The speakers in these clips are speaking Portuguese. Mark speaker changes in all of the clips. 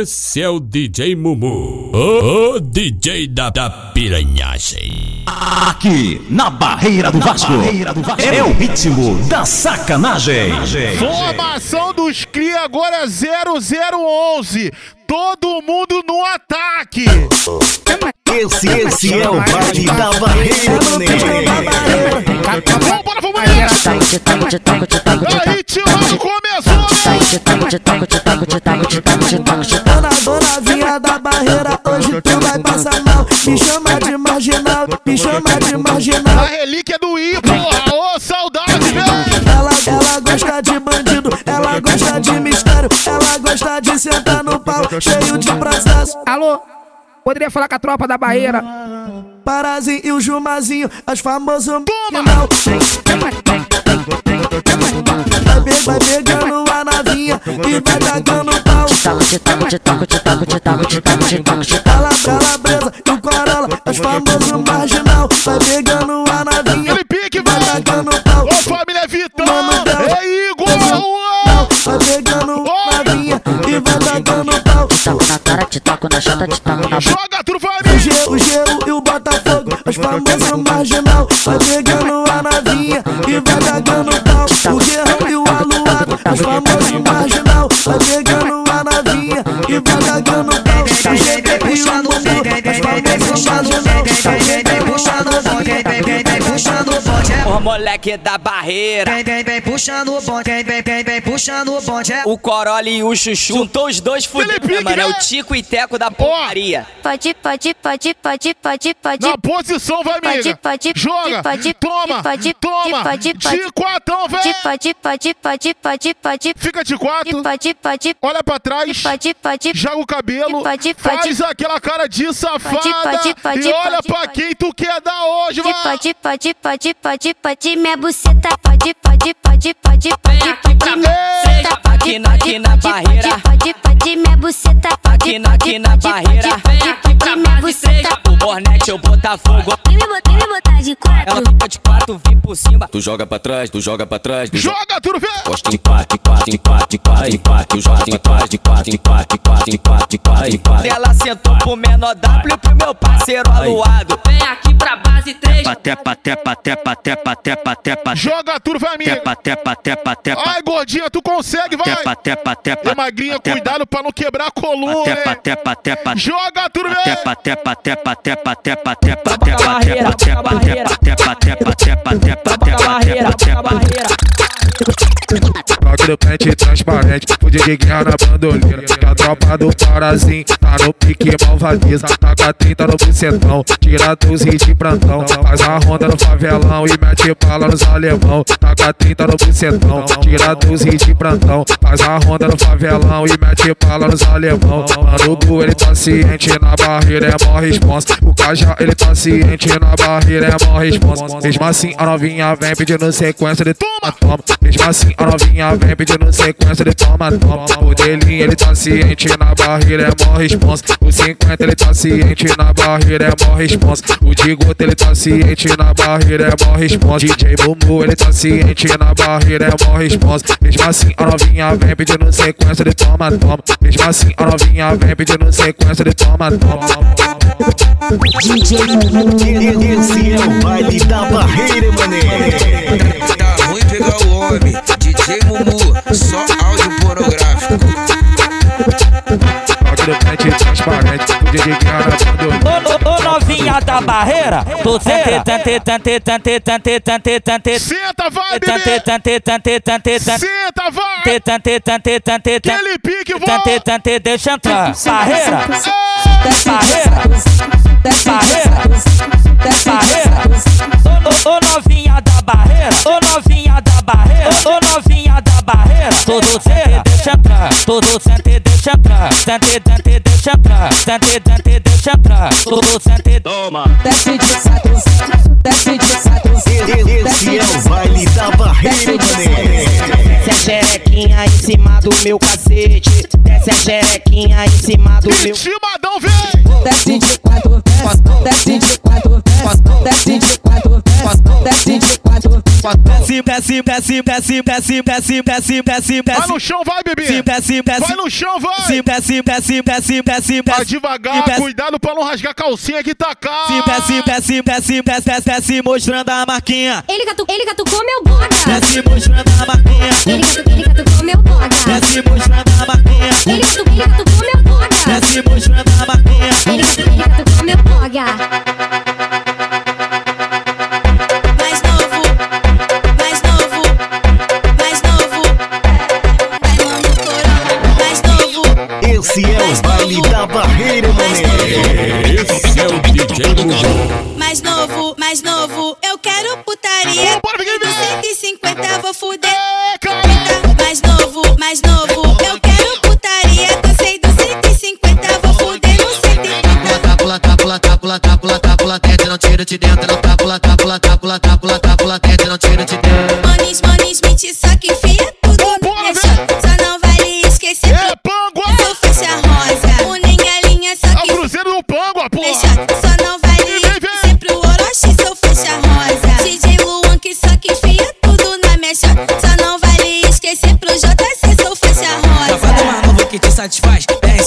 Speaker 1: Esse é o DJ Mumu, o, o DJ da, da piranhagem.
Speaker 2: Aqui, na Barreira do, Vasco, Barreira do Vasco, é o ritmo da sacanagem.
Speaker 3: Formação dos CRIA agora é 0011. Todo mundo no ataque.
Speaker 2: Esse, esse é o baile da Barreira,
Speaker 3: Vamos, bora, vamos nessa. Aí, tio, começou.
Speaker 4: Dona, dona vinha da barreira, hoje tu vai passar mal. Me chama de marginal, me chama de
Speaker 3: A
Speaker 4: marginal.
Speaker 3: relíquia do I, porra. Ô, saudade, velho.
Speaker 4: Ela, ela gosta de bandido, ela gosta de mistério, ela gosta de sentar no pau, cheio de processo.
Speaker 5: Alô? Poderia falar com a tropa da Bahia. Né?
Speaker 4: Parazinho e o Jumazinho, as famosas. Toma! Vai pegando tá a novinha e vai tacando pau. Tala, titaco, titaco, titaco, titaco, titaco, titaco, titaco. Tala, brasa e o Corolla, as famosas marginal. Tá vai pegando a novinha.
Speaker 3: Ele pique,
Speaker 4: vai tacando pau.
Speaker 3: Ô, família Vitão! É Igor! Tá
Speaker 4: vai pegando novinha e vai tacando pau.
Speaker 3: Joga tudo,
Speaker 4: O gelo, o gelo e o Botafogo, os famosos marginal. Vai pegando a navinha e vai tacando pau. O guerrão e o aluado, os famosos marginal. Vai pegando a navinha e vai tacando Os
Speaker 6: moleque da barreira.
Speaker 7: Vem, vem, vem puxando o bonde, vem, vem, vem, vem puxando o bonde. É
Speaker 6: O Corolla e o Chuchu. Juntou os dois fudidos, né, mano? É
Speaker 3: né?
Speaker 6: o Tico e Teco da porcaria.
Speaker 8: Pode, pode, pode, pode, pode, pode.
Speaker 3: Na posição, vai, amiga.
Speaker 8: Pode, pode,
Speaker 3: Joga.
Speaker 8: pode,
Speaker 3: Toma.
Speaker 8: pode,
Speaker 3: Toma.
Speaker 8: pode, pode.
Speaker 3: De quatão, velho.
Speaker 8: Pode, pode, pode, pode, pode.
Speaker 3: Fica de quatro.
Speaker 8: Pode, pode,
Speaker 3: Olha pra trás.
Speaker 8: pode, pode.
Speaker 3: Joga o cabelo.
Speaker 8: Pode, pode.
Speaker 3: Faz aquela cara de safada.
Speaker 8: pode, pode,
Speaker 3: e olha
Speaker 8: pode,
Speaker 3: pra
Speaker 8: pode.
Speaker 3: quem tu quer dar hoje.
Speaker 8: Pode, pode, pode, pode, pode. Minha buceta. Pode, pode, pode, pode, pode, pode. Minha buceta. Pode, pode, pode. Pode, pode, pode. Minha buceta
Speaker 6: aqui na, aqui na barreira.
Speaker 8: Primeiro você
Speaker 6: o Bornet eu botafogo.
Speaker 8: Vem me botar, de quatro.
Speaker 6: Ela fica de quatro, vem por cima.
Speaker 9: Tu joga pra trás, tu joga pra trás. Joga,
Speaker 3: tudo vem!
Speaker 9: Gosta de empate, empate, empate, empate, empate. Eu jogo de empate, empate, empate, empate, empate, empate, empate.
Speaker 6: Ela sentou pro menor W pro meu parceiro aluado.
Speaker 10: Vem aqui pra base três.
Speaker 2: Tepa, tepa, tepa, tepa, tepa, tepa,
Speaker 3: Joga tudo, vai, minha.
Speaker 2: Tepa, tepa, tepa, tepa.
Speaker 3: Ai, gordinha, tu consegue, vai.
Speaker 2: Tepa, tepa,
Speaker 3: tepa. Magrinha, cuidado pra não quebrar a coluna
Speaker 2: trepa,
Speaker 3: hein.
Speaker 2: trepa, trepa,
Speaker 3: Joga tudo, velho.
Speaker 2: trepa, trepa, trepa, trepa, trepa, trepa, trepa, trepa, trepa, trepa, trepa, trepa, trepa, trepa, trepa, trepa, trepa,
Speaker 11: Toque do pente transparente, fude de guerra na bandoleira. A tropa do Parazinho tá no pique malvadeza. Taca 30 no bucetão, tira 12 de plantão. Faz a ronda no favelão e mete bala nos alemão. Taca 30 no bucetão, tira 12 de plantão. Faz a ronda no favelão e mete bala nos alemão. O Gu, ele tá ciente na barreira, é mó responsa. O Cajá, ele tá ciente na barreira, é mó responsa. Mesmo assim, a novinha vem pedindo sequência de toma, toma. Mesmo assim, a novinha vem pedindo sequência de toma, toma. O delinho, ele tá ciente na barreira, é mó responsa. O 50, ele tá ciente na barreira, é mó responsa. O Digoto, ele tá ciente na barreira, é mó responsa. DJ Bumu, ele tá ciente na barreira, é mó responsa. Mesmo assim, a novinha vem pedindo sequência de toma, toma. Mesmo assim, a novinha vem pedindo sequência de toma, toma.
Speaker 2: Esse é o baile da Barreira, mané.
Speaker 12: Tá ruim pegar o
Speaker 6: Ô, novinha da barreira, tu.
Speaker 3: Senta, vai, Senta, vai.
Speaker 6: Tante, tante, tante, tante.
Speaker 3: Aquele pique, vou.
Speaker 6: Deixa entrar. Barreira. Barreira. Ô novinha da barreira, ô novinha da barreira, ô novinha da barreira, todo sente deixa pra, todo sente deixa entrar, sente sente deixa entrar, sente sente deixa pra, todo sente
Speaker 2: toma,
Speaker 7: desce de
Speaker 2: esse é o baile da Barreira, mané.
Speaker 6: Desce a xerequinha em cima do meu cacete. Desce a xerequinha em cima do meu.
Speaker 3: Intimadão, vem.
Speaker 7: Desce de quatro, desce de quatro, desce de quatro, desce de quatro.
Speaker 13: Desce, desce, desce, desce, desce, desce, desce, desce,
Speaker 3: Vai
Speaker 13: desce.
Speaker 3: no chão, vai, bebê.
Speaker 13: Sim, desce, desce.
Speaker 3: Vai no chão, vai.
Speaker 13: Sim, desce, desce, desce, desce,
Speaker 3: Vai devagar, cuidado pra não rasgar a calcinha que tá cá.
Speaker 13: Sim, desce, desce, desce, desce, desce, desce, mostrando a marquinha.
Speaker 14: Ele, catu, ele catucou meu boga.
Speaker 13: Desce, mostrando a marquinha.
Speaker 14: Ele, catu, ele catucou meu boga.
Speaker 13: Desce, mostrando a marquinha.
Speaker 14: Ele, catu, ele catucou meu boga.
Speaker 13: Desce, mostrando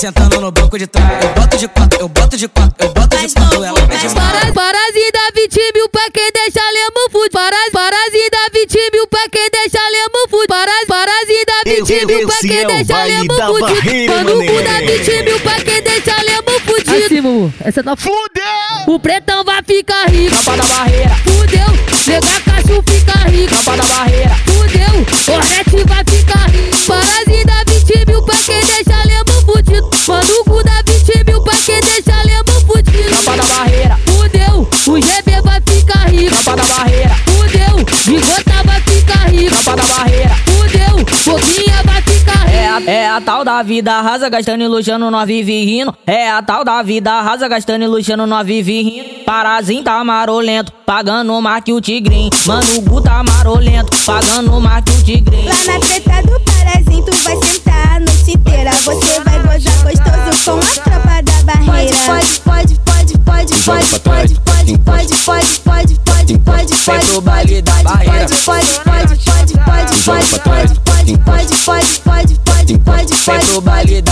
Speaker 15: sentando no banco de trás. Eu boto de quatro, eu boto de quatro, eu boto de quatro. Ela
Speaker 16: mais
Speaker 15: pede
Speaker 16: novo.
Speaker 15: mais.
Speaker 10: Parasita 20 mil pra quem deixa lemo food. Paras, parasita 20 mil pra quem deixa lemo food. Paras, parasita 20
Speaker 2: Esse-
Speaker 10: mil pra
Speaker 2: esse
Speaker 10: quem
Speaker 2: é o
Speaker 10: deixa lemo Mano,
Speaker 2: mané.
Speaker 10: cu dá 20 mil pra quem deixa lemo food. Assim, Mumu, essa tá
Speaker 3: Fudeu.
Speaker 10: O pretão vai ficar rico.
Speaker 13: Tropa da barreira,
Speaker 10: Fudeu, nega cacho fica rico.
Speaker 13: tropa da barreira.
Speaker 10: Fudeu, Hornet vai ficar
Speaker 13: É a, é tal da vida arrasa, gastando e luxando, nós vive rindo. É a tal da vida arrasa, gastando e luxando, nós vive rindo. Parazinho tá marolento, pagando mais que o tigrinho. Mano, o Gu tá marolento, pagando mais que o tigrinho.
Speaker 16: Lá na treta do parazinho, tu vai sentar a noite inteira. Você vai gozar gostoso com a tropa da barreira. Pode, pode, pode, pode, pode, pode, pode, pode, pode, pode, pode, pode,
Speaker 13: Vem
Speaker 16: pode,
Speaker 13: pro
Speaker 16: pode,
Speaker 13: baile da
Speaker 16: pode,
Speaker 13: barreira.
Speaker 16: pode, pode, pode, pode, pode, pode, pode, pode, pode, pode, pode, pode, pode,
Speaker 13: Vem
Speaker 16: pode,
Speaker 13: pro baile da
Speaker 16: pode.
Speaker 13: Barreira.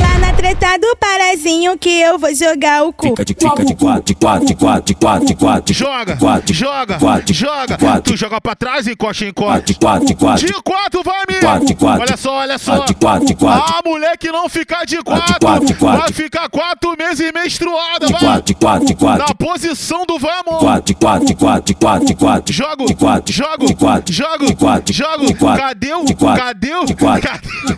Speaker 16: Lá na treta do parazinho que eu vou jogar o cu.
Speaker 17: Fica de, fica de quatro, de quatro, de quatro, de quatro, de quatro.
Speaker 3: Joga,
Speaker 17: quatro,
Speaker 3: joga,
Speaker 17: quatro,
Speaker 3: joga.
Speaker 17: quatro,
Speaker 3: Tu joga pra trás, encosta,
Speaker 17: quatro,
Speaker 3: encosta.
Speaker 17: de quatro, de quatro.
Speaker 3: De quatro, vai, amigo.
Speaker 17: Quatro, quatro.
Speaker 3: Olha só, olha só.
Speaker 17: De quatro, de quatro.
Speaker 3: A mulher que não ficar de
Speaker 17: Quatro,
Speaker 3: quatro,
Speaker 17: quatro,
Speaker 3: vai ficar quatro meses menstruada,
Speaker 17: De
Speaker 3: vai.
Speaker 17: quatro, quatro, quatro.
Speaker 3: Na posição do vamos.
Speaker 17: Quatro, quatro, quatro, quatro, quatro.
Speaker 3: Jogo,
Speaker 17: de quatro,
Speaker 3: jogo,
Speaker 17: de quatro,
Speaker 3: jogo,
Speaker 17: de quatro,
Speaker 3: jogo. Cadê o-
Speaker 17: de quatro,
Speaker 3: cadê o-
Speaker 17: de quatro,
Speaker 3: cadê- o-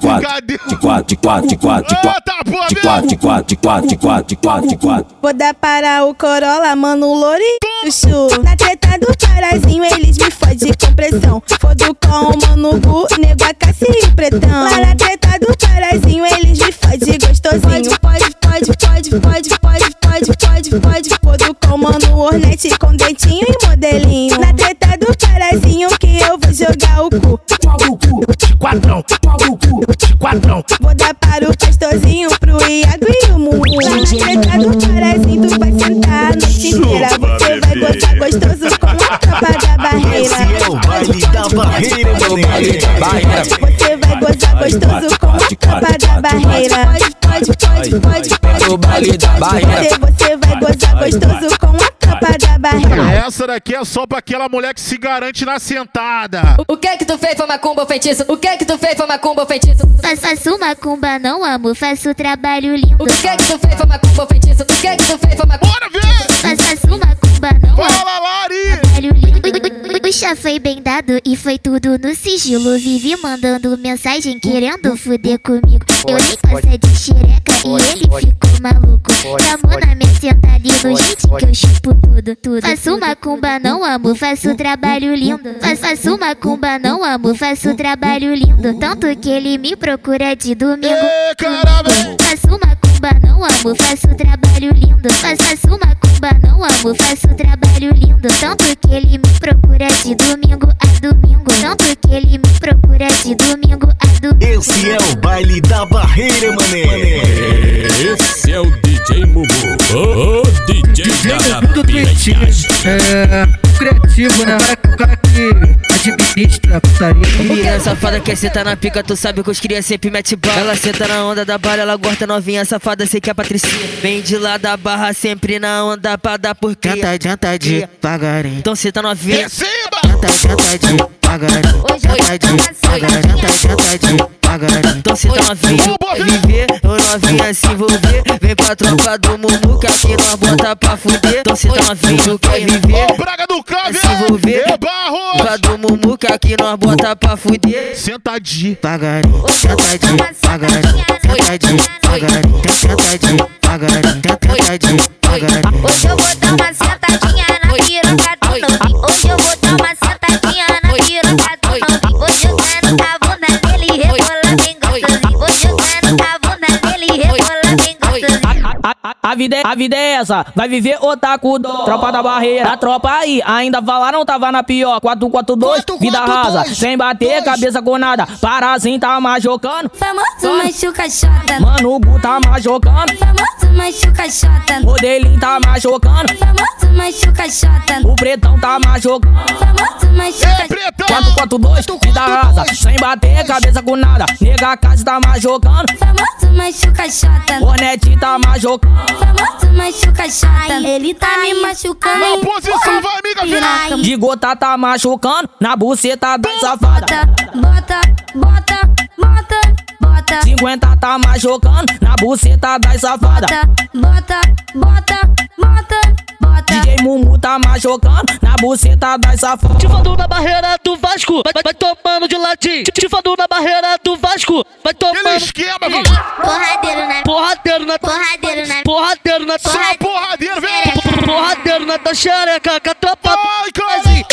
Speaker 16: Vou dar para o Corolla, mano, Lori Chuchu. Na treta do parazinho, eles me fodem com pressão. Fodo com o mano Gu, nego a Cassi e o pretão. Lá na treta do parazinho, eles me fodem gostosinho. Pode, pode, pode, pode, pode, pode, pode, pode. Fodo com o mano Hornet com dentinho e modelinho. Na treta do parazinho, que eu vou jogar o cu.
Speaker 2: Quadrão, quadrão.
Speaker 16: Vou dar para o pastorzinho, pro Iago e o Mumu. Lá na treta do parazinho, tu vai sentar a noite inteira. Você vai gozar gostoso com a tropa da barreira.
Speaker 2: Esse é o baile da barreira, mané.
Speaker 16: Você vai gozar gostoso com a tropa da barreira. Pode, pode, pode, pode, pode,
Speaker 13: Pro baile da barreira.
Speaker 16: Você, você vai gozar gostoso com a tropa da barreira.
Speaker 3: Essa daqui é só pra aquela mulher que se garante na sentada.
Speaker 18: O que que tu fez foi macumba ou feitiço? O que que tu fez foi macumba ou feitiço?
Speaker 14: Faço, faço macumba, não amo, faço trabalho lindo.
Speaker 18: O que que tu fez foi macumba ou feitiço? O que que tu fez foi macumba?
Speaker 3: Bora ver!
Speaker 14: Faço, faço macumba, não amo.
Speaker 3: Fala, Lari!
Speaker 14: Trabalho lindo. Chá foi bem dado e foi tudo no sigilo. Vivi mandando mensagem querendo fuder comigo. Eu nem gosto de xereca e ele ficou maluco. Chamou na minha sentada e no jeitinho que eu chupo tudo, tudo. Faço macumba, não amo, faço trabalho lindo. Faço, faço macumba, não amo, faço trabalho lindo. Tanto que ele me procura de domingo. Faço macumba, não amo, faço trabalho lindo. Faço, faço macumba, não amo, faço trabalho lindo. Tanto que ele me procura de domingo a domingo. Tanto que ele me procura de domingo a domingo.
Speaker 2: Esse é o baile da barreira, mané.
Speaker 1: Esse é o DJ Mumu. O, o DJ
Speaker 19: Tudo
Speaker 1: piranhagem.
Speaker 19: é criativo, né? O cara, cara Administra putaria. Menina safada quer sentar na pica, tu sabe que os cria sempre mete bala. Ela senta na onda da bala, ela gosta novinha safada, sei que é a Patricinha. Vem de lá da barra, sempre na onda pra dar por cria.
Speaker 20: Tenta, tenta devagarinho.
Speaker 19: Então senta novinha.
Speaker 20: Devagarinho. Tenta devagarinho. Tá tá
Speaker 19: então se novinho viver, ou novinha se envolver. Vem pra tropa do Mumuca que nós bota pra fuder. Então se novinho quer viver, se envolver. Tropa do mumu que nós bota pra fuder.
Speaker 14: Sentadinho, pagarinho, sentadinho, pagarinho, sentadinho. A
Speaker 21: vida é, a essa, vai viver otaku dó. Tropa da barreira, a tropa aí, ainda falaram tava na pior. 442, vida rasa, sem bater cabeça com nada. Parazinho tá majocando.
Speaker 14: Famoso machuca chota.
Speaker 21: Mano, o Gu tá majocando.
Speaker 14: Famoso machuca chota.
Speaker 21: Modelinho tá majocando.
Speaker 14: Famoso machuca chota.
Speaker 21: O pretão tá majocando.
Speaker 14: Famoso machuca
Speaker 21: 442, vida rasa, sem bater cabeça com nada. Nega casa tá majocando.
Speaker 14: Famoso machuca chota.
Speaker 21: Hornet tá majocando.
Speaker 14: Famoso machuca chota. Ele tá me machucando.
Speaker 3: Na posição, vai, amiga, vira.
Speaker 21: De gota tá machucando, na buceta da safada.
Speaker 14: Bota, bota, bota, bota.
Speaker 21: 50 tá majocando, na buceta da safada.
Speaker 14: Bota, bota, bota, bota.
Speaker 21: DJ Mumu tá majocando, na buceta da safada.
Speaker 10: Te fodou na barreira do Vasco, vai, vai tomando de te fodou na barreira do Vasco, vai tomando.
Speaker 3: esquema,
Speaker 10: vamos.
Speaker 14: Porradeiro na
Speaker 10: Porradeiro na
Speaker 14: Porradeiro na
Speaker 10: Porradeiro na
Speaker 3: Só porradeiro, vem.
Speaker 10: Porradeiro na tua xereca, com a tropa do Parazinho.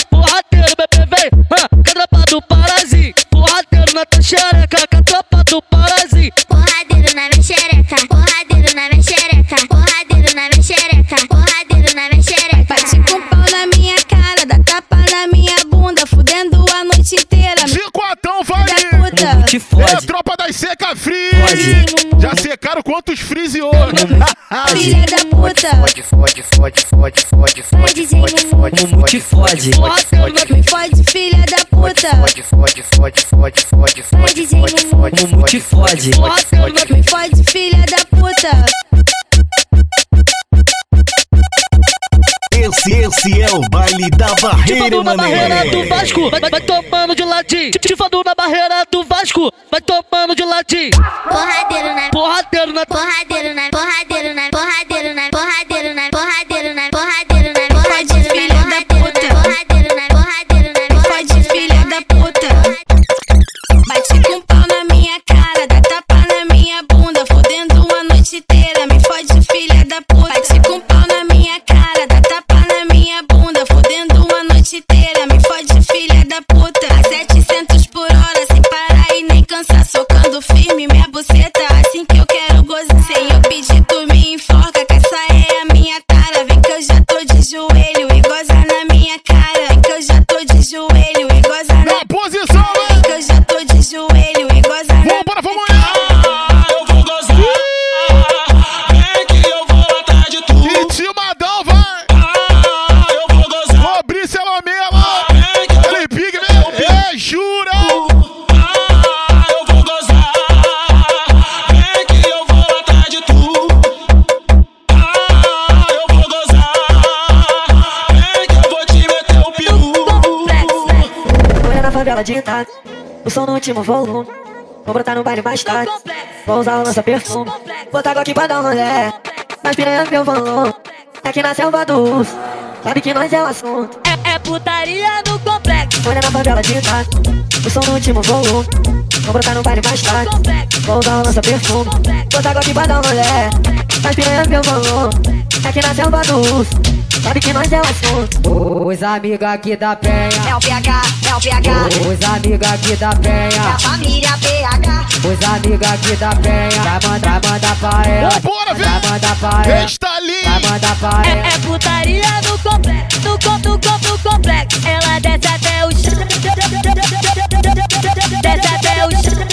Speaker 10: Na tua xereca, com a tropa do Parazinho.
Speaker 14: Porradeiro na minha xereca. Porradeiro na minha xereca. Porradeiro na minha xereca. Porradeiro na minha xereca.
Speaker 13: Bate com pau na minha cara, dá tapa na minha bunda, fudendo a noite inteira.
Speaker 3: Cinquatão, vai.
Speaker 13: puta.
Speaker 19: Te
Speaker 3: É
Speaker 19: fode.
Speaker 3: a tropa das seca.
Speaker 19: Fode.
Speaker 3: Já secaram quantos freeze hoje?
Speaker 13: Filha da puta.
Speaker 22: Fode, fode, fode, fode, fode, fode, fode, fode,
Speaker 19: Mumu te fode.
Speaker 13: Me fode, filha da puta.
Speaker 22: fode, fode, fode, fode, fode, fode, fode, fode,
Speaker 19: te fode.
Speaker 13: Me fode, filha da puta.
Speaker 2: Esse, esse é o baile da barreira,
Speaker 10: fodou na barreira do Vasco, vai, vai tomando de ladinho. Te, na barreira do Vasco, vai tomando de ladinho.
Speaker 14: Porradeiro na
Speaker 10: Porradeiro na
Speaker 14: Porradeiro na Porradeiro na Porradeiro na Porradeiro na Porradeiro na Porradeiro na Porradeiro na
Speaker 13: filha da puta.
Speaker 14: Porradeiro na Porradeiro na
Speaker 13: Me fode, filha Bate com pau na minha cara, dá tapa na minha bunda, fudendo a noite inteira. Me fode, filha da puta.
Speaker 7: Último volume. Vou brotar no baile mais tarde, vou usar o lança perfume. Botar água aqui pra dar um rolé, nas piranhas meu valor. Aqui na selva do urso, sabe que nós é o assunto.
Speaker 23: É, putaria no complexo.
Speaker 7: Olha na favela de Itaco, o som no último volume. Vou brotar no baile mais tarde, vou usar o lança perfume. Botar aqui pra dar um rolé, nas piranhas meu valor. Aqui na selva do urso, sabe que nós é o assunto.
Speaker 23: Os amigos aqui da penha.
Speaker 8: É o PH, é o PH.
Speaker 23: Os amigos aqui da
Speaker 8: É a
Speaker 23: penha.
Speaker 8: família PH.
Speaker 23: Os amigos aqui da penha. Vai mandar, vai mandar pra ela.
Speaker 3: Vambora, vem.
Speaker 23: Vai mandar pra ela.
Speaker 8: É, é putaria no complexo, no conto, conto complexo. Ela desce até o chão. Desce até o chão.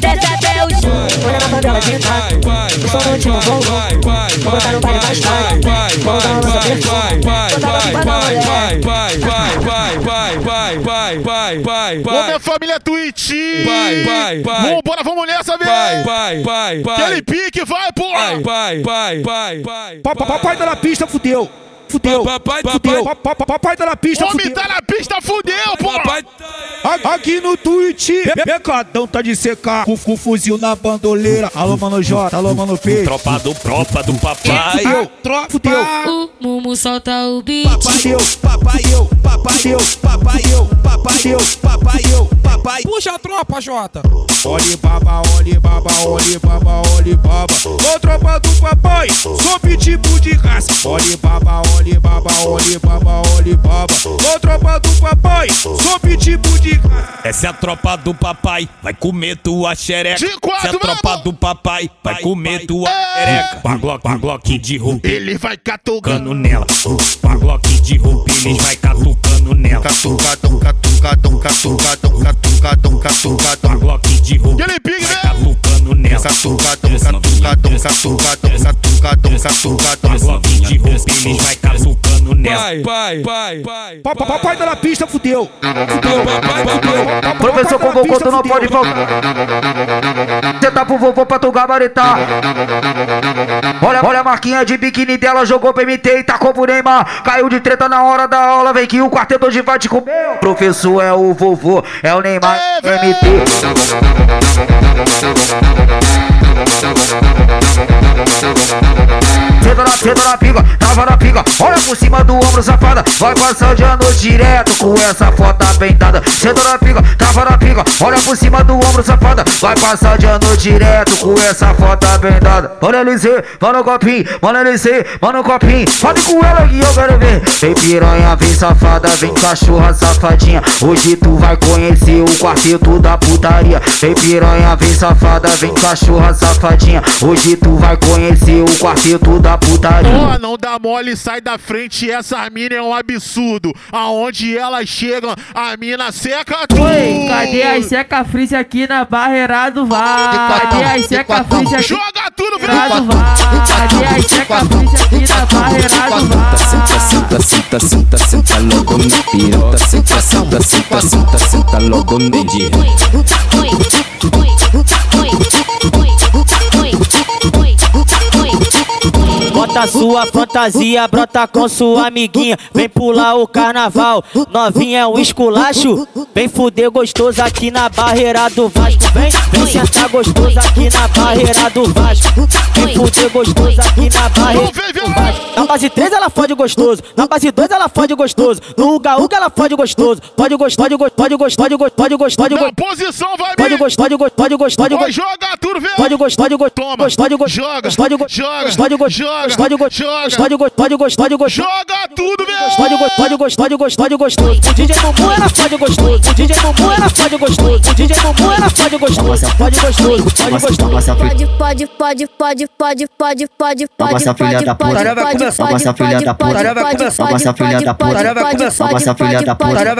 Speaker 8: Desce até o chão.
Speaker 7: Olha na favela de impacto. O som antigo vou Vou botar no baile mais tarde. Vou dar uma lança perfeita. Vou dar uma vai, vai, vai, vai,
Speaker 3: vai, vai,
Speaker 1: vai, vai, vai pai, pai. Minha família é Twitch. Pai, pai, pai.
Speaker 3: Vambora, vamos nessa, velho.
Speaker 1: Pai, pai, pai, pai.
Speaker 3: Aquele pique, vai, porra.
Speaker 1: Pai, pai, pai, pai.
Speaker 24: Papai tá na pista, fudeu. Fudeu.
Speaker 1: Papai,
Speaker 24: Fudeu.
Speaker 1: papai.
Speaker 24: Pa- pa- Papai tá na pista,
Speaker 3: Homem
Speaker 24: fudeu.
Speaker 3: tá na pista, fudeu, porra.
Speaker 1: Papai.
Speaker 24: Aqui no Twitch, pe- pecadão tá de secar com, com fuzil na bandoleira. Alô, mano J, alô, mano P.
Speaker 1: Tropa do tropa do papai.
Speaker 24: Fudeu, tro- fudeu.
Speaker 8: O Mumu solta o beat.
Speaker 24: Fudeu, papai eu, papai eu, papai eu, papai eu, papai eu, papai.
Speaker 25: Puxa a tropa, Jota.
Speaker 24: Olhe baba, olhe baba, olhe baba, olhe baba. Ô tropa do papai, sou pitbull de raça. Olhe baba, olhe baba, olhe baba, olhe baba. Ô tropa do papai, sou pitbull de.
Speaker 1: Essa é a tropa do papai, vai comer tua xereca.
Speaker 3: De quatro,
Speaker 1: Essa é a tropa do papai, vai comer tua xereca. Paglock, paglock de roupa.
Speaker 3: Ele vai catucando.
Speaker 1: Nela, paglock de roupa, eles vai catucando nela.
Speaker 22: Catucadão, catucadão, catucadão, catucadão, catucadão.
Speaker 1: Paglock de roupa,
Speaker 22: satucadão, satucadão, satucadão, satucadão,
Speaker 1: satucadão. De roupinhas vai casar nela. Vai, vai, vai, vai.
Speaker 24: Pa- pa- Papai tá na pista, fudeu.
Speaker 1: Fudeu, papai, fudeu.
Speaker 26: Professor convocou, tu não pode voltar. Cê tá pro vovô pra tu gabaritar. Olha, olha a marquinha de biquíni dela, jogou pro MT e tacou pro Neymar. Caiu de treta na hora da aula, vem que o quarteto hoje vai te comer. Professor é o vovô, é o Neymar, MT. Senta na, senta na tava na pica, olha por cima do ombro, safada. Vai passar de ano direto com essa foto bem dada. Senta na pica, tava na pica, olha por cima do ombro, safada. Vai passar de ano direto com essa foto dada. Olha LC, mano copinho, mano LC, mano copinho. Pode com ela que eu quero ver. Vem piranha, vem safada, vem cachorra safadinha. Hoje tu vai conhecer o quarteto da putaria. Vem piranha, vem safada, vem cachorra safadinha. Hoje tu vai conhecer o quarteto da putaria.
Speaker 3: Porra, não dá mole, sai da frente. Essa mina é um absurdo. Aonde elas chegam, a mina seca tudo.
Speaker 27: Oi, cadê as seca frise aqui na barreira do VAR? Cadê as seca frise aqui
Speaker 3: Joga tudo,
Speaker 27: VAR? Cadê as seca frise aqui na barreira do VAR?
Speaker 28: Senta, senta, senta, senta, senta logo na piroca. Senta, senta, senta, senta, senta logo no dia.
Speaker 21: Bota sua fantasia, brota com sua amiguinha. Vem pular o carnaval, novinha é um esculacho. Vem fuder gostoso aqui na barreira do Vasco. Vem, vem sentar gostoso aqui na barreira do Vasco. Vem fuder gostoso aqui na barreira do Vasco. Na base 3 ela fode gostoso, na base 2 ela fode gostoso. No Uga Uga ela fode gostoso. Pode gostar, pode gostar, pode gostar, pode gostar, pode gostar, pode gostar.
Speaker 3: posição, vai,
Speaker 21: Pode gostar, pode gostar, pode gostar, pode gostar.
Speaker 3: joga.
Speaker 21: Pode gostar, pode gostar,
Speaker 3: Toma,
Speaker 21: pode gostar,
Speaker 3: joga,
Speaker 21: pode gostar,
Speaker 3: joga,
Speaker 21: pode gostar,
Speaker 3: joga, joga.
Speaker 21: pode gostar, pode gostar, pode gostar, pode gostar.
Speaker 3: Joga tudo, velho.
Speaker 21: Pode gostar, pode gostar, pode gostar, pode gostoso. O DJ Bumbum era fode gostoso. O DJ Bumbum era fode gostoso. O DJ Bumbum era fode gostoso. Pode gostoso, pode gostoso.
Speaker 29: Pode, pode, pode, pode, pode, pode, pode, pode,
Speaker 26: Nossa filha da puta.
Speaker 29: pode, pode,
Speaker 26: Nossa
Speaker 29: pode,
Speaker 26: filha da puta.
Speaker 29: pode, pode,
Speaker 26: Nossa
Speaker 29: pode,
Speaker 26: filha da puta.
Speaker 29: pode, pode,
Speaker 26: Nossa filha da puta.
Speaker 29: pode,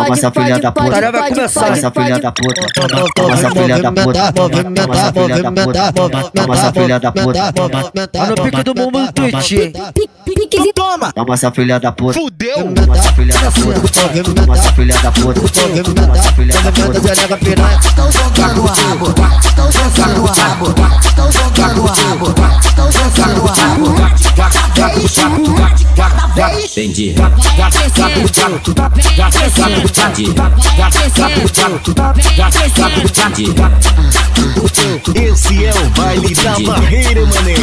Speaker 29: pode,
Speaker 26: filha da puta.
Speaker 29: pode, pode,
Speaker 26: Nossa filha da puta. Nossa filha da puta. Nossa filha da puta. Nossa filha da puta.
Speaker 27: Tá no pique do bumbum do Twitch.
Speaker 29: Pique
Speaker 26: Toma essa filha da puta.
Speaker 3: Fudeu.
Speaker 26: Toma essa filha da puta. Toma essa filha da puta. Toma essa filha da puta.
Speaker 28: Entendi.
Speaker 2: Esse é o baile da barreira, mané.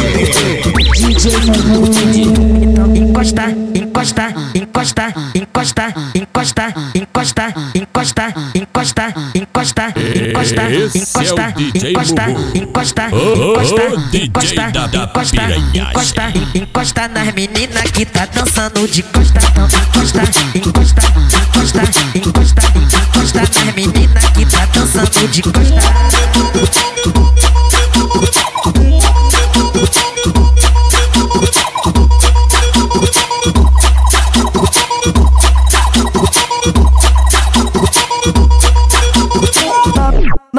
Speaker 4: Então encosta, encosta, encosta, encosta, encosta, encosta, encosta, encosta, encosta, encosta,
Speaker 1: é
Speaker 4: encosta, encosta, encosta, encosta, encosta, encosta, encosta nas meninas que tá dançando de costa, então encosta, encosta, encosta, encosta, encosta nas meninas que tá dançando de costa.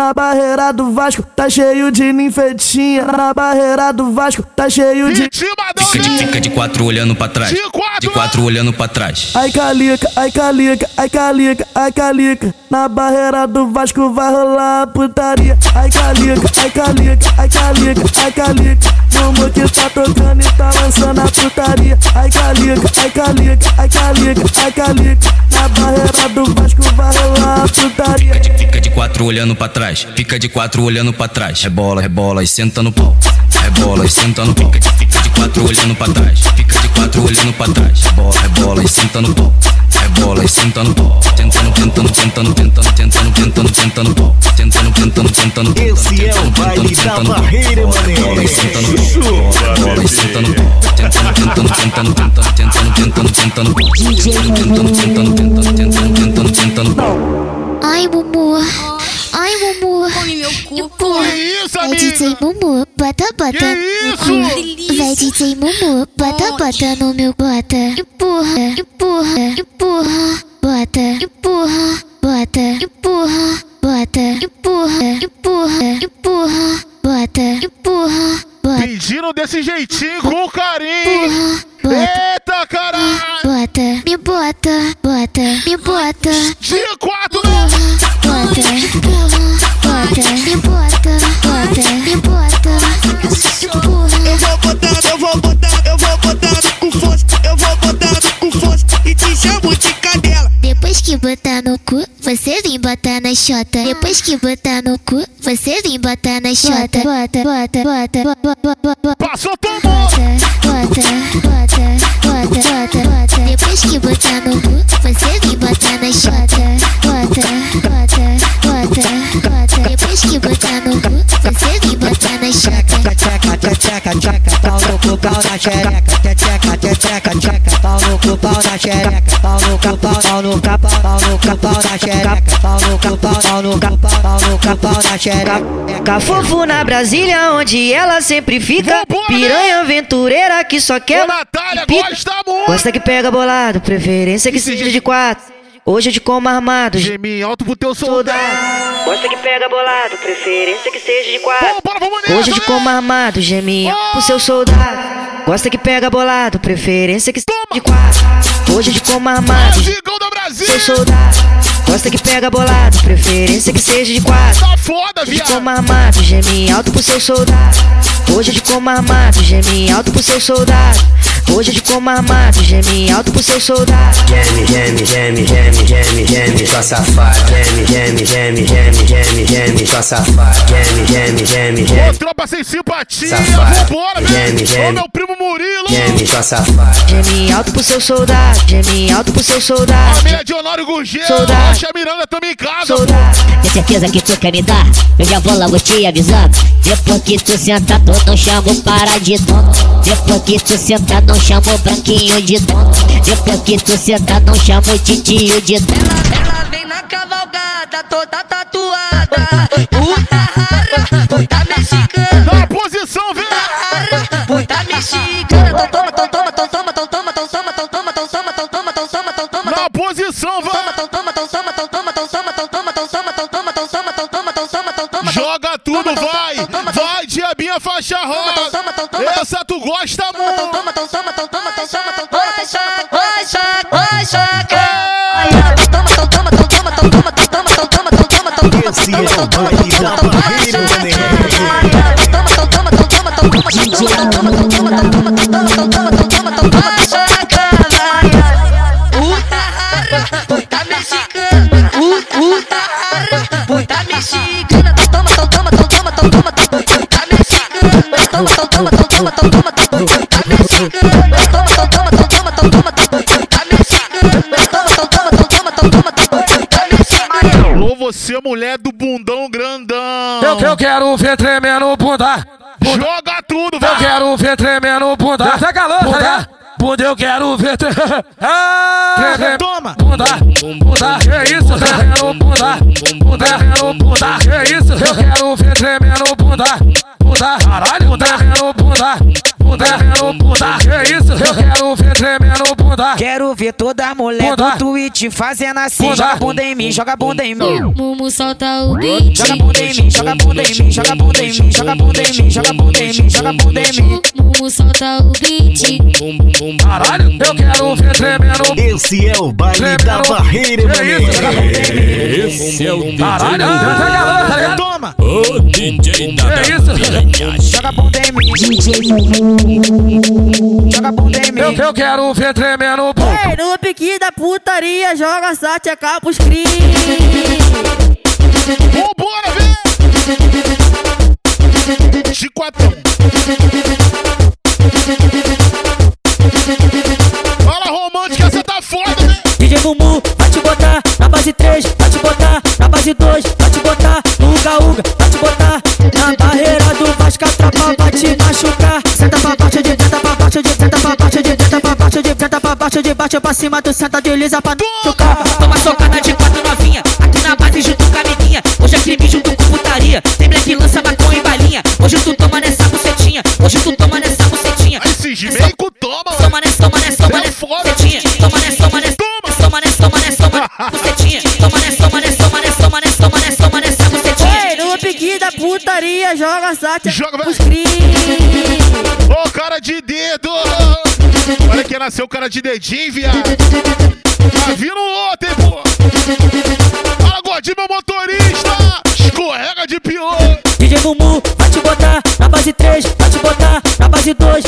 Speaker 26: Na barreira
Speaker 4: do Vasco tá cheio de ninfetinha. Na barreira do Vasco tá cheio de.
Speaker 1: Fica de, fica de quatro olhando pra trás. De quatro olhando pra trás.
Speaker 4: Ai calica, ai calica, ai calica, ai calica. Na barreira do Vasco vai rolar putaria. Ai calica, ai calica, ai calica, ai calica. Mamo que tá tocando e tá lançando a putaria. Ai calica, ai calica, ai calica, ai calica. Na barreira do Vasco vai rolar putaria.
Speaker 1: Fica de quatro olhando pra trás. Fica de quatro olhando pra trás. Rebola, rebola e senta no pau. Rebola e senta no pau. Fica de, quatro olhando pra trás. Fica de quatro olhando pra trás. Rebola, rebola e senta no pau. Rebola e senta no pau. Tentando, tentando, tentando, tentando, tentando, tentando, tentando pau. Tentando, tentando, tentando, tentando.
Speaker 2: Esse é o baile da barreira, mané.
Speaker 1: Rebola e senta no pau. Rebola e senta no pau. Tentando, tentando, tentando, tentando, tentando, tentando, tentando. Tentando, tentando, tentando, tentando, tentando, tentando, tentando pau.
Speaker 14: Ai, Mumu. Ai, Mumu. Come meu cu.
Speaker 3: Que isso,
Speaker 14: Vai,
Speaker 3: amiga?
Speaker 14: DJ Mumu. Bota, bota
Speaker 3: Que
Speaker 14: no
Speaker 3: isso?
Speaker 14: Vai, DJ Mumu. Bota, bota no meu bota. Empurra, empurra, empurra. Bota, empurra, bota, empurra, bota, empurra, empurra, empurra. Bota, empurra, bota.
Speaker 3: Pediram desse jeitinho com carinho. Eita, caralho.
Speaker 14: Bota, me bota, bota, me bota.
Speaker 3: De quatro,
Speaker 14: Bota, empurra, bota, me bota, bota, me bota. Empurra.
Speaker 4: Eu vou botar, eu vou botar, eu vou botar com força, eu vou botar com força e te chamo de cadela.
Speaker 14: Depois que botar no cu, você vem botar na xota. Depois que botar no cu, você vem botar na xota. Bota, bota, bota, bota, bota, bota.
Speaker 3: Passou
Speaker 14: Bota, bota, bota, bota, bota, bota. Depois que botar no cu, você vem botar na xota. Bota, bota, bota. Depois que botar no cu, você botar na xota.
Speaker 30: Tcheca, tcheca, tcheca, pau no cu, pau na xereca. Tcheca, tcheca, tcheca, pau no cu, pau na xereca. Pau no cu, pau, pau no cu, pau, no cu, pau na xereca. Pau no cu, pau, pau no cu, pau, no cu, pau na xereca.
Speaker 31: Fofo na Brasília, onde ela sempre fica. Piranha aventureira que só quer.
Speaker 3: Natália
Speaker 31: gosta muito. Gosta que pega bolado, preferência que seja de quatro. Hoje eu de como armado.
Speaker 3: Gemi alto pro teu soldado.
Speaker 31: Gosta que pega bolado, preferência que seja de quatro. Hoje eu de como armado, geminho pro seu soldado. Gosta que pega bolado, preferência que seja de quatro. Hoje eu de como armado, seu soldado. Gosta que pega bolado, preferência que seja de quatro.
Speaker 3: Tá foda,
Speaker 31: Hoje de como armado, geminho alto pro seu soldado. Hoje eu de como armado, geminho alto pro seu soldado. Hoje eu de como armado, geminho alto pro seu soldado.
Speaker 32: Geme, geme, geme, geme, geme, geme, sua safada. Geme, geme, geme, geme, geme, geme, sua safada. Geme, geme, geme,
Speaker 3: Ô, tropa sem simpatia.
Speaker 32: Safado.
Speaker 3: Vambora, velho. Ô, meu primo Murilo.
Speaker 32: geme, sua safada.
Speaker 31: Geminho alto pro seu soldado, geminho alto pro seu soldado.
Speaker 3: Família de Honório Gurgel.
Speaker 31: Soldado.
Speaker 3: Rocha Miranda também em casa.
Speaker 31: Tem certeza que tu quer me dar? Eu já vou logo te avisando. Depois que tu sentar, tu não chama o para de dono. Depois que tu sentar, não chama o branquinho de dono. Depois que tu sentar, não chama o titio de dono.
Speaker 33: Ela vem na cavalgada, toda tatuada. Puta rara, puta mexicana.
Speaker 3: Na posição, vem.
Speaker 33: Puta mexicana. Então toma, então toma, então toma, então toma, então toma, então toma, então toma, então toma, então toma, então toma
Speaker 3: na posição, vai. Joga tudo, vai. Vai, diabinha faixa rosa. Essa tu gosta
Speaker 33: oi
Speaker 2: Esse é o
Speaker 11: quero ver tremendo bunda.
Speaker 3: Joga tudo, vai.
Speaker 11: Eu quero ver tremendo bunda. Calor, tá ligado? Bunda, eu quero ver tre... ah, tremendo
Speaker 3: Toma.
Speaker 11: bunda. Bunda, que isso? Tremendo bunda. Bunda, tremendo bunda. Que isso? Eu quero ver tremendo bunda. Bunda, caralho. Bunda, tremendo bunda. Bunda, tremendo bunda. Que isso? Eu quero ver tremendo bunda.
Speaker 34: Quero ver toda mulher
Speaker 11: Bunda.
Speaker 34: do Twitch fazendo assim.
Speaker 11: Bunda.
Speaker 34: Joga bunda em mim, joga bunda em mim.
Speaker 10: Mumu solta o beat.
Speaker 34: Joga bunda em mim, joga bunda em mim, joga bunda em mim, joga bunda em mim, joga bunda em mim, joga bunda em mim.
Speaker 10: Mumu solta o beat.
Speaker 11: Caralho, eu quero ver tremendo.
Speaker 2: Esse é o baile da barreira, mané.
Speaker 1: Esse é o DJ
Speaker 11: Caralho,
Speaker 34: Toma!
Speaker 1: O DJ da
Speaker 11: É isso?
Speaker 34: Joga bunda em mim. Joga bunda em
Speaker 11: Eu,
Speaker 34: mim.
Speaker 11: eu quero ver tremendo bunda.
Speaker 33: Ei, no pique da putaria, joga essa tcheca pros cri.
Speaker 3: Vambora, vem! Chicotão. Fala romântica, você tá foda, né?
Speaker 35: DJ Bumu, vai te botar na base 3, vai te botar na base 2, vai te botar Uga Uga, vai te botar na barreira do Vasco, a tropa vai te machucar. Senta pra baixo, de senta pra baixo, de senta pra baixo, de senta pra baixo, de senta pra baixo, de baixo pra cima, tu senta de lisa pra machucar.
Speaker 36: Toma socada de quatro novinha, aqui na base junto com a amiguinha. Hoje é crime junto com putaria. Tem black lança maconha e balinha. Hoje tu toma nessa bucetinha. Hoje tu toma nessa bucetinha.
Speaker 3: Esse Gimeco toma.
Speaker 36: Toma nessa, toma nessa, toma nessa bucetinha. Toma nessa, toma nessa, toma nessa, toma nessa, toma nessa bucetinha.
Speaker 33: Pique da putaria, joga tcheca
Speaker 3: Joga, vai.
Speaker 33: pros cri.
Speaker 3: Ô, cara de dedo! Olha que nasceu cara de dedinho, viado. Tá vindo outro, hein, pô? Fala, gordinho, meu motorista! Escorrega de pior!
Speaker 35: DJ Bumu, vai te botar na base 3, vai te botar na base 2,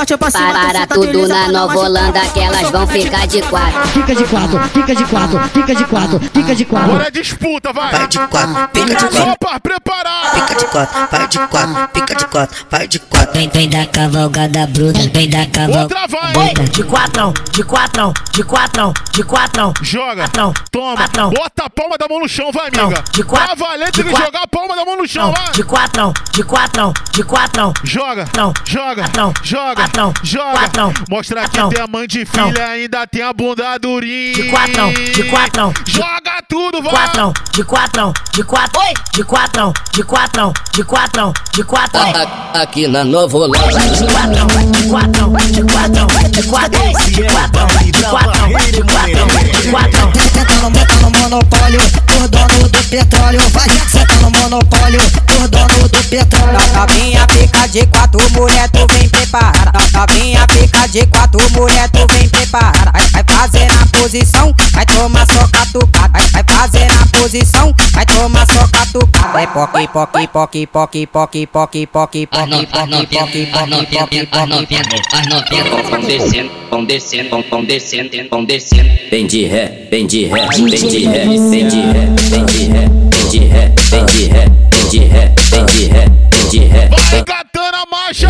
Speaker 35: baixo pra cima.
Speaker 37: Para tudo na Nova. Holanda que elas vão ficar de quatro.
Speaker 38: Fica de quatro, fica de quatro, fica de quatro, fica de quatro.
Speaker 3: Agora é disputa, vai!
Speaker 31: Vai de quatro, pica de quatro,
Speaker 3: pra preparar!
Speaker 31: pica de quatro, vai de quatro, pica de quatro, vai de quatro.
Speaker 37: Vem, vem da cavalgada bruta, vem da cavalgada.
Speaker 3: Outra vai!
Speaker 36: De quatrão, de quatrão, de quatrão, de quatrão.
Speaker 3: Joga!
Speaker 36: Quatrão,
Speaker 3: Toma!
Speaker 36: quatrão.
Speaker 3: Bota a palma da mão no chão, vai, amiga!
Speaker 36: De quatro, de
Speaker 3: tem que
Speaker 36: quatro.
Speaker 3: jogar a palma da mão no chão, vai!
Speaker 36: De quatrão, de quatrão, de quatrão.
Speaker 3: Joga!
Speaker 36: Quatrão,
Speaker 3: Joga!
Speaker 36: Quatrão,
Speaker 3: Joga!
Speaker 36: quatrão,
Speaker 3: Joga!
Speaker 36: quatrão,
Speaker 3: Mostra que
Speaker 36: quatrão.
Speaker 3: tem a mãe de filha, ainda tem a bunda durinha!
Speaker 36: De quatrão, de quatrão. de
Speaker 3: Joga tudo, vai!
Speaker 36: Quatrão, de quatrão, de quatro, de quatrão, de quatrão, de quatrão, de quatrão.
Speaker 37: Aqui na Nova Holanda.
Speaker 36: De quatrão, de quatrão, de quatrão, de quatrão, de quatrão, de quatrão, de quatrão, de quatrão.
Speaker 34: Senta no, senta no monopólio, por dono do petróleo. Vai, senta no monopólio, por dono do petróleo. Novinha pica de quatro, mulher, tu vem preparada. Novinha pica de quatro, mulher, tu vem preparada. Vai, vai fazer na posição, vai tomar só catucada. Vai, vai fazer na posição, vai tomar só catucada. É poque, poque, poque, poque, poque, poque, poque, poque, poque, poque, poque, poque, poque.
Speaker 37: as novinhas vão descendo, vão descendo, vão descendo, vão descendo. Vem de ré, vem de ré, vem de ré, vem de ré, vem de ré, vem de ré, vem de ré, vem de ré, vem de ré, vem de ré.
Speaker 3: Catando a marcha!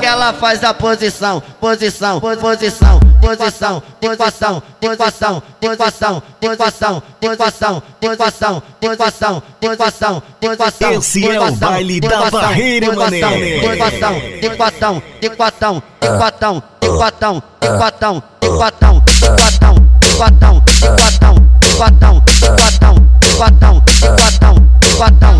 Speaker 31: Que ela faz a posição, posição, po- posição, posição, equação, equação, equação, equação, equação, equação, equação, equação, equação.
Speaker 2: Esse é o baile da barreira, mané.
Speaker 31: Equação, equação, equação, equação, equação, equação, equação, equação, patão, de patão, de patão, de patão, de faz de posição.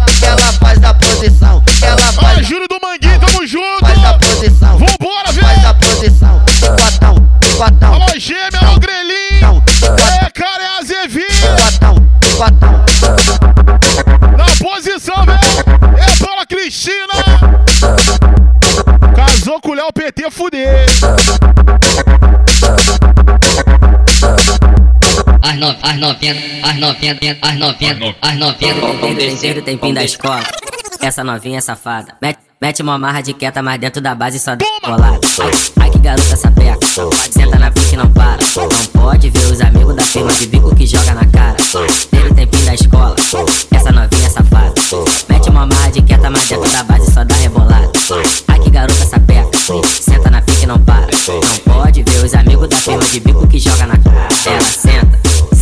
Speaker 31: de. Ela faz a posição, ela faz.
Speaker 3: Ai, Júlio do mangue, tamo junto.
Speaker 31: Faz a posição.
Speaker 3: Vambora, velho.
Speaker 31: Faz a posição, de patão, de patão.
Speaker 3: Alô, gêmea, alô, grelhinho. É, cara, é azevinho.
Speaker 31: De patão, de patão.
Speaker 3: Na posição, velho. É Paula Cristina. Casou com o Léo PT,
Speaker 37: fudeu. No- as novinhas, as novinhas, as novinhas, as novinhas vão descendo, tem fim da escola. Essa novinha é safada. Mete, mete uma marra de quieta, mas dentro da base só dá bolada. Ai, que garota sapeca. Senta na pique e não para. Não pode ver os amigos da firma de bico que joga na cara. Ele tem fim da escola. Essa novinha é safada. Mete uma marra de quieta, mas dentro da base só dá rebolada. Ai que garota sapeca. Senta na pique e não para. Não pode ver os amigos da firma de bico que joga na cara. Ela senta,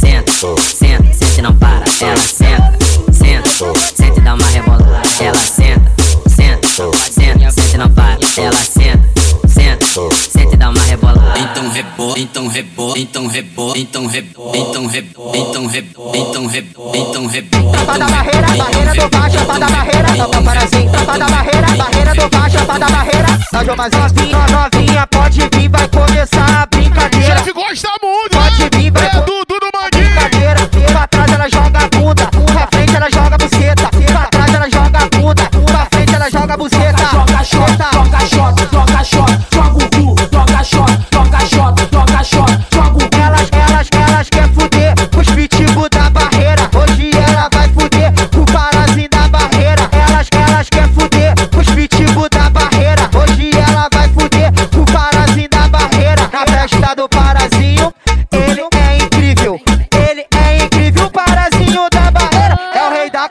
Speaker 37: senta, senta, senta e não para. Ela senta, senta, senta e dá uma rebolada. Ela senta, senta, senta, senta e não para. Ela senta, senta, senta e dá uma
Speaker 25: então rebola, então rebola, então rebola, então rebola, então rebola, então rebola, então rebola.
Speaker 34: Tropa da barreira, barreira do baixo, tropa da barreira, toca para assim. Tropa da barreira, barreira do baixo, tropa da barreira. Nós vamos novinha, novinha, pode vir, vai começar a brincadeira.
Speaker 3: Chefe gosta muito,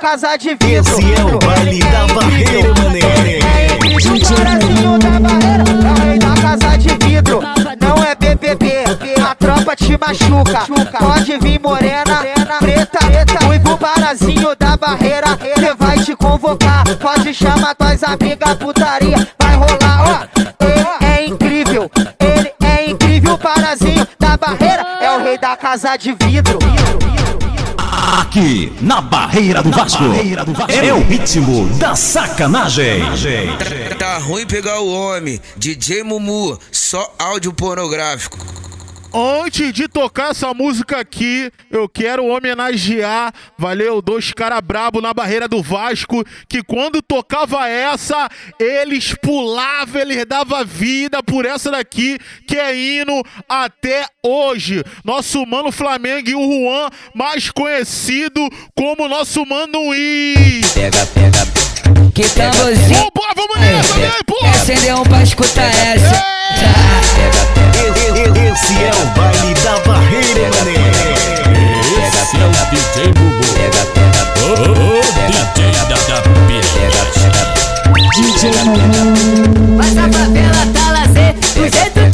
Speaker 34: casa de vidro.
Speaker 2: Esse é o baile da barreira, mané.
Speaker 34: O parazinho da barreira. É o rei da casa de vidro. Não é BBB, a tropa te machuca. Pode vir morena, preta, preta. Ruivo parazinho da barreira, ele vai te convocar. Pode chamar tuas amigas, putaria vai rolar. Ó, ele é incrível, ele é incrível. O parazinho da barreira é o rei da casa de vidro.
Speaker 2: Aqui, na Barreira do Vasco. É o ritmo da sacanagem.
Speaker 12: Tá ruim pegar o homem, DJ Mumu, só áudio pornográfico.
Speaker 3: Antes de tocar essa música aqui, eu quero homenagear, valeu, dois cara brabo na barreira do Vasco, que quando tocava essa, eles pulavam, eles davam vida por essa daqui, que é hino até hoje. Nosso mano Flamengo e o Juan, mais conhecido como nosso mano I.
Speaker 33: Pega, pega. Que tamborzinho.
Speaker 3: Vamos nessa, vem, pô!
Speaker 33: Acender um pra escutar essa.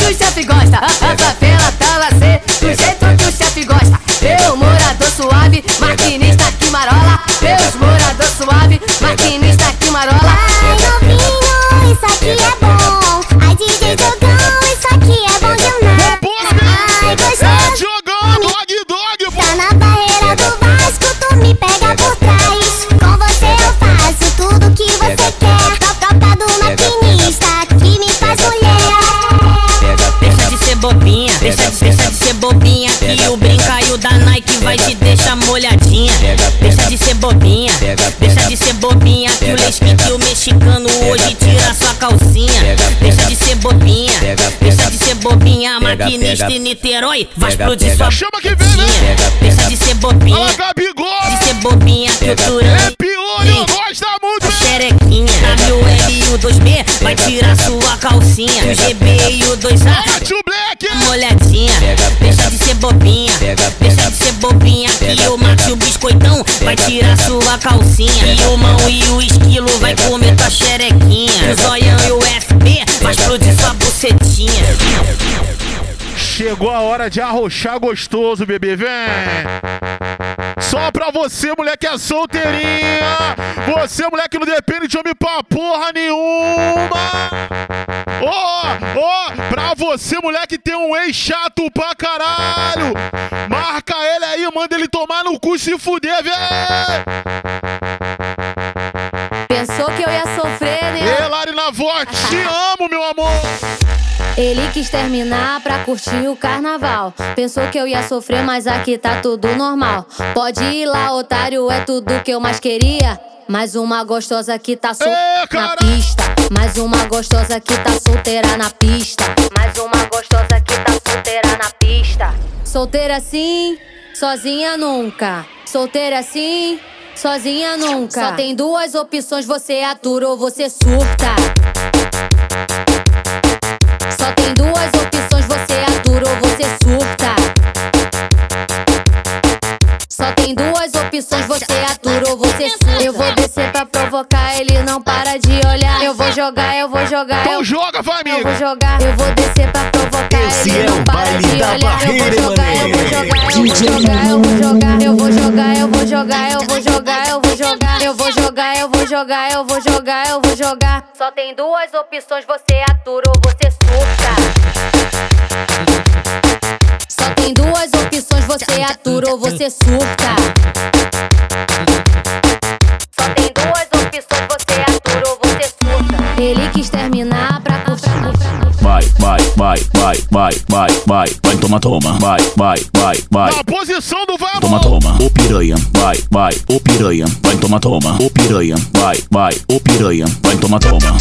Speaker 39: Que o chefe gosta. A, favela tá lazer, do jeito que o chefe gosta. Eu, morador suave, maquinista que marola. Meus Maquinista
Speaker 37: em Niterói vai explodir sua
Speaker 3: Chama que vem, né?
Speaker 37: Deixa de ser bobinha,
Speaker 3: Fala, Gabigol!
Speaker 37: de ser bobinha Que o Turan
Speaker 3: É piolho, gosta muito,
Speaker 37: a xerequinha A e o 2B vai tirar sua calcinha. O GB e o 2A
Speaker 3: Tio Black!
Speaker 37: molhadinha Deixa de ser bobinha. Deixa de ser bobinha Que o Max e o biscoitão vai tirar sua calcinha. E o mão e o esquilo vai comer tua xerequinha. O zoião e o FB vai explodir sua bucetinha
Speaker 3: Chegou a hora de arrochar gostoso, bebê, vem! Só pra você, mulher que é solteirinha! Você, mulher que não depende de homem pra porra nenhuma! Ó, ó, pra você, mulher que tem um ex chato pra caralho! Marca ele aí, manda ele tomar no cu e se fuder, vem!
Speaker 39: Pensou que eu ia sofrer, né?
Speaker 3: Ei, Lari na voz, te amo, amor!
Speaker 39: Ele quis terminar pra curtir o carnaval. Pensou que eu ia sofrer, mas aqui tá tudo normal. Pode ir lá, otário, é tudo que eu mais queria. Mais uma gostosa que tá solteira na pista. Mais uma gostosa que tá solteira na pista. Mais uma gostosa que tá solteira na pista. Solteira sim, sozinha nunca. Solteira sim, sozinha nunca. Só tem duas opções, você atura ou você surta. Só tem duas opções, você atura ou você surta. Só tem duas opções, você atura ou você surta. Eu vou descer pra provocar, ele não para de olhar. Eu vou jogar, eu vou jogar.
Speaker 3: Então
Speaker 39: eu...
Speaker 3: joga, vai, amigo.
Speaker 39: Eu vou jogar, eu vou descer pra provocar.
Speaker 2: Esse
Speaker 39: ele
Speaker 2: é
Speaker 39: não
Speaker 2: o
Speaker 39: para
Speaker 2: baile
Speaker 39: de
Speaker 2: da
Speaker 39: olhar. Eu vou
Speaker 2: barreira,
Speaker 39: jogar, eu vou
Speaker 2: mané.
Speaker 39: jogar, eu vou jogar, eu vou jogar. Eu vou jogar, eu vou jogar, eu vou jogar, eu vou jogar. Eu vou jogar, eu vou jogar, eu vou jogar, eu vou jogar. Só tem duas opções, você atura ou você surta. Só tem duas opções, você atura ou você surta. Só tem duas opções, você atura terminar pra curtir.
Speaker 2: Vai, vai, vai, vai, vai, vai, vai, vai, toma, toma, vai, vai, vai, vai.
Speaker 3: Na posição do vamos.
Speaker 2: Toma, toma, ô piranha, vai, vai, ô piranha, vai, toma, toma, ô piranha, vai, vai, ô piranha, vai, toma, toma.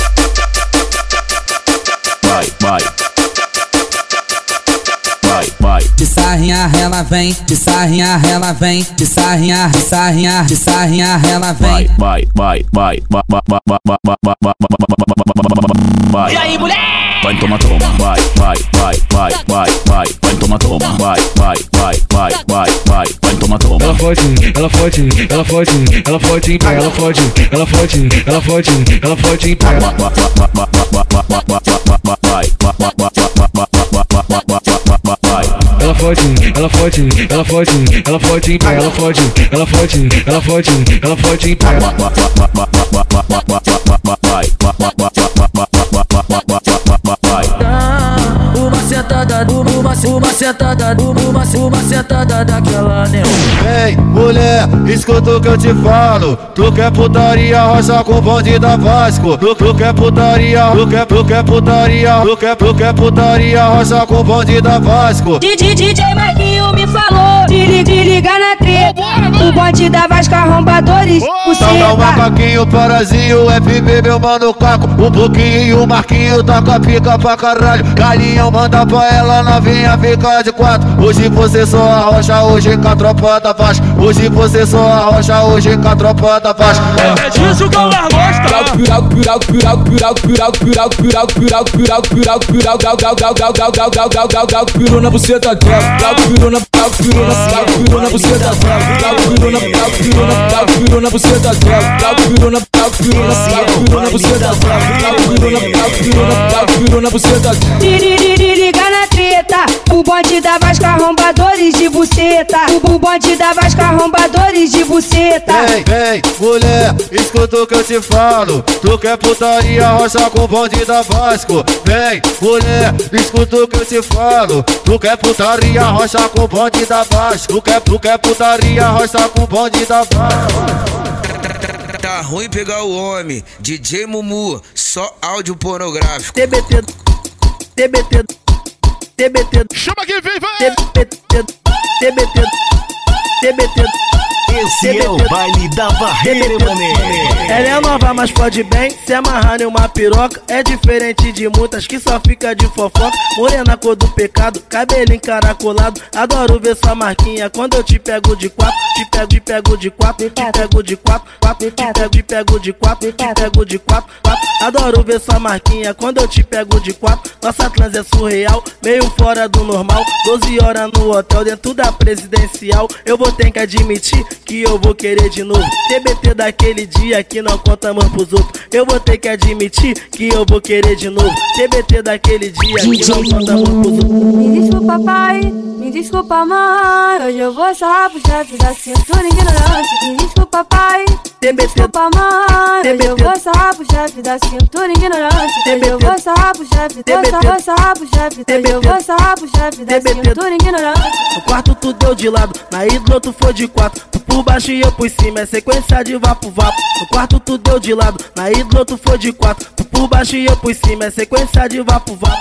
Speaker 2: Vai, vai. Vai, vai.
Speaker 40: De sarrinha ela vem, de sarrinha ela vem, de sarrinha, de sarrinha, de sarrinha ela vem.
Speaker 2: Vai, vai, vai, vai, vai, vai, vai, vai, vai, vai, vai, vai, vai.
Speaker 40: E aí, mulher?
Speaker 2: Vai, toma, toma, vai, vai, vai, vai, vai, vai, vai, toma, toma, vai, vai, vai, vai, vai, vai, vai, toma, toma.
Speaker 11: Ela fode, ela fode, ela fode, ela fode em pé, ela fode, ela fode, ela fode, ela fode em pé. Ela fode, ela fode, ela fode, ela fode em pé, ela fode, ela fode, ela fode, ela fode em pé.
Speaker 41: Cuba. Sentada, uma, uma sentada daquela neo.
Speaker 42: Vem, mulher, escuta o que eu te falo. Tu quer putaria, roça com bonde da Vasco. Tu, tu quer putaria, tu quer, tu quer putaria, tu quer, tu quer putaria, roça com bonde da Vasco.
Speaker 16: DJ, DJ Marquinho me falou de, de ligar na treta. O bonde da Vasco arrombadores, o
Speaker 42: Então dá um macaquinho, parazinho, FB, meu mano Caco. O Pouquinho e o Marquinho tá com a pica pra caralho. Galinhão manda pra ela, novinha fica de quatro. Hoje você só arrocha, hoje com a tropa da Vasco. Hoje você só arrocha, hoje com a tropa da Vasco.
Speaker 41: É disso que
Speaker 11: piraco, piraco, piraco, piraco, piraco, piraco, piraco, piraco, piraco, gal, gal, gal, gal, gal, gal, gal, gal, gal, gal, pirou na buceta dela. Gal, pirou na, gal, pirou na, gal, pirou na buceta dela. Gal, pirou na, gal, pirou na, gal, pirou na buceta dela. Gal, pirou na, gal, pirou na, gal, pirou na buceta dela. Gal, pirou na, gal, pirou na, gal, pirou na buceta dela.
Speaker 16: Liga na treta. O bonde da Vasco arrombadores de buceta. O, o bonde da Vasco arrombadores de buceta.
Speaker 42: Vem, vem, mulher, escuta o que eu te falo. Tu quer putaria, roça com bonde da Vasco. Vem, mulher, escuta o que eu te falo. Tu quer putaria, roça com bonde da Vasco. Tu quer, tu quer putaria, roça com bonde da Vasco.
Speaker 12: Tá ruim pegar o homem, DJ Mumu, só áudio pornográfico.
Speaker 41: TBT, TBT, TBT.
Speaker 3: Chama quem vem, vai!
Speaker 41: TBT, TBT, TBT.
Speaker 2: Esse é o baile da barreira, mané.
Speaker 41: Ela é nova, mas pode bem se amarrar em uma piroca. É diferente de muitas que só fica de fofoca. Morena, cor do pecado, cabelo encaracolado. Adoro ver sua marquinha quando eu te pego de quatro. Te pego, te pego de quatro, te pego de quatro, quatro, te pego, te pego de quatro, te pego de quatro, quatro. Adoro ver sua marquinha quando eu te pego de quatro. Nossa trans é surreal, meio fora do normal. 12 horas no hotel dentro da presidencial. Eu vou ter que admitir que eu vou querer de novo. TBT daquele dia que não contamos pros outros. Eu vou ter que admitir que eu vou querer de novo. TBT daquele dia que não contamos pros outros.
Speaker 39: Me desculpa, pai, me desculpa, mãe. Hoje eu vou sarrar pro chefe da cintura ignorante. Me desculpa, pai, me desculpa, mãe. Hoje eu vou sarrar pro chefe da cintura ignorante. Hoje eu vou sarrar pro chefe, vou sarrar, vou sarrar pro chefe. Hoje eu vou sarrar pro chefe da cintura ignorante.
Speaker 41: No quarto tu deu de lado, na hidro tu foi de quatro. Tu por baixo e eu por cima, é sequência de vapo vapo. No quarto tu deu de lado, na hidro tu foi de quatro. Tu por baixo e eu por cima, é sequência de vapo vapo.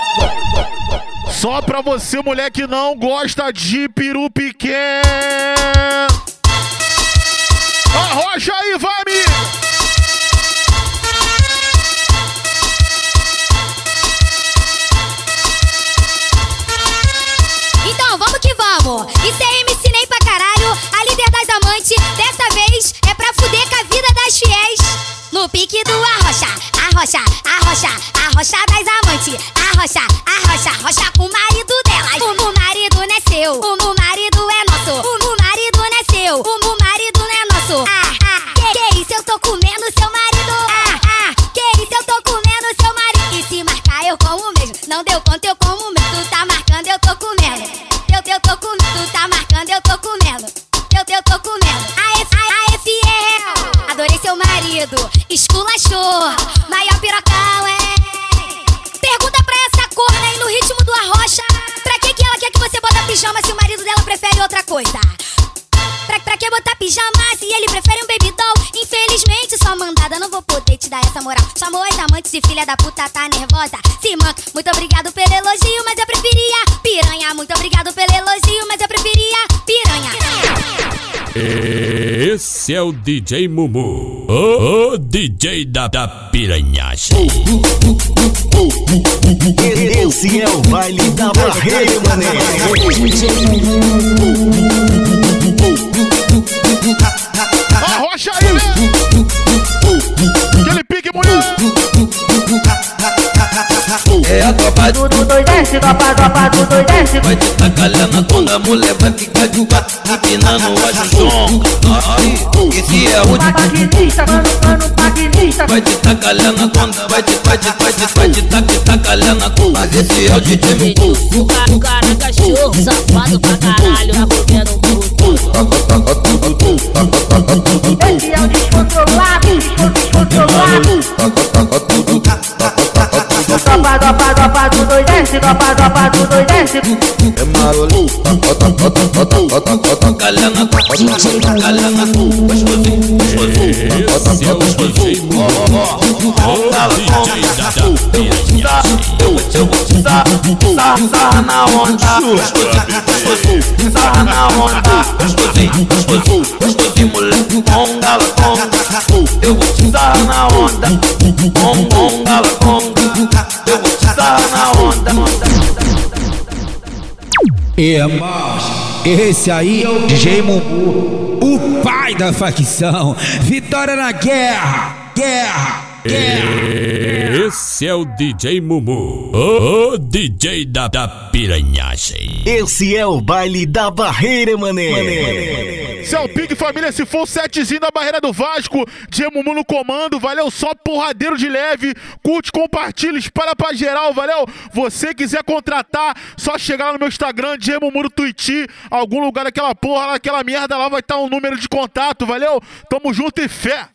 Speaker 3: Só pra você, mulher que não gosta de peru pequeno. Arrocha aí, vai, amigo!
Speaker 36: Então, vamos que vamos. Isso é fiéis no pique do arrocha, arrocha, arrocha, arrocha das amantes, arrocha, arrocha, arrocha com o marido delas. O, marido não é seu, o, marido é nosso, o, marido não é seu, o, marido não é nosso. Ah, ah, que, que isso eu tô comendo seu marido? Ah, ah, que isso eu tô comendo seu marido? E se marcar eu como mesmo, não deu conta eu filha da puta, tá nervosa? Se manca, muito obrigado pelo elogio, mas eu preferia piranha. Muito obrigado pelo elogio, mas eu preferia piranha.
Speaker 1: Esse é o DJ Mumu, o, o DJ da, da piranhagem.
Speaker 43: Esse é o baile da barreira, mané.
Speaker 3: Arrocha aí, né? Aquele pique, mulher.
Speaker 25: É a tropa
Speaker 44: do do tropa, tropa do dois desce.
Speaker 25: Vai te tacalhando quando a mulher vai ficar de quatro empinando a junção. Aí, esse é o
Speaker 44: Paquinista, mano, mano, paquinista.
Speaker 25: Vai te tacalhando quando vai te, vai te, vai te, vai te tac, tacalhando Mas esse é o DJ
Speaker 33: O cara, cara, cachorro, safado pra caralho, na boquinha do puto.
Speaker 44: Esse é o descontrolado, descontrolado. Desce, tropa, tropa do dois desce.
Speaker 25: É marolo, tacalhando, tacalhando, gostosinho, gostosinho.
Speaker 1: Esse é o DJ Mumu, o DJ da, da piranhagem.
Speaker 25: Eu vou te, eu vou te dar, sarra, sarra na onda, gostosinho, sarra na onda, gostosinho, gostosinho, gostosinho, moleque, conga, la conga, eu vou te sarra na onda, conga, conga, la conga, na onda,
Speaker 24: Irmãos, esse aí é o DJ Mumu, o pai da facção. Vitória na guerra, guerra.
Speaker 1: Esse é o DJ Mumu, o, o DJ da, da piranhagem.
Speaker 43: Esse é o baile da barreira, mané.
Speaker 3: Seu Pique Família, se for o setezinho da barreira do Vasco, Mumu no comando, valeu só porradeiro de leve, curte, compartilha, espalha pra geral, valeu? Você quiser contratar, só chegar lá no meu Instagram, Mumu no Twitch, algum lugar daquela porra, lá, aquela merda lá vai estar um número de contato, valeu? Tamo junto e fé!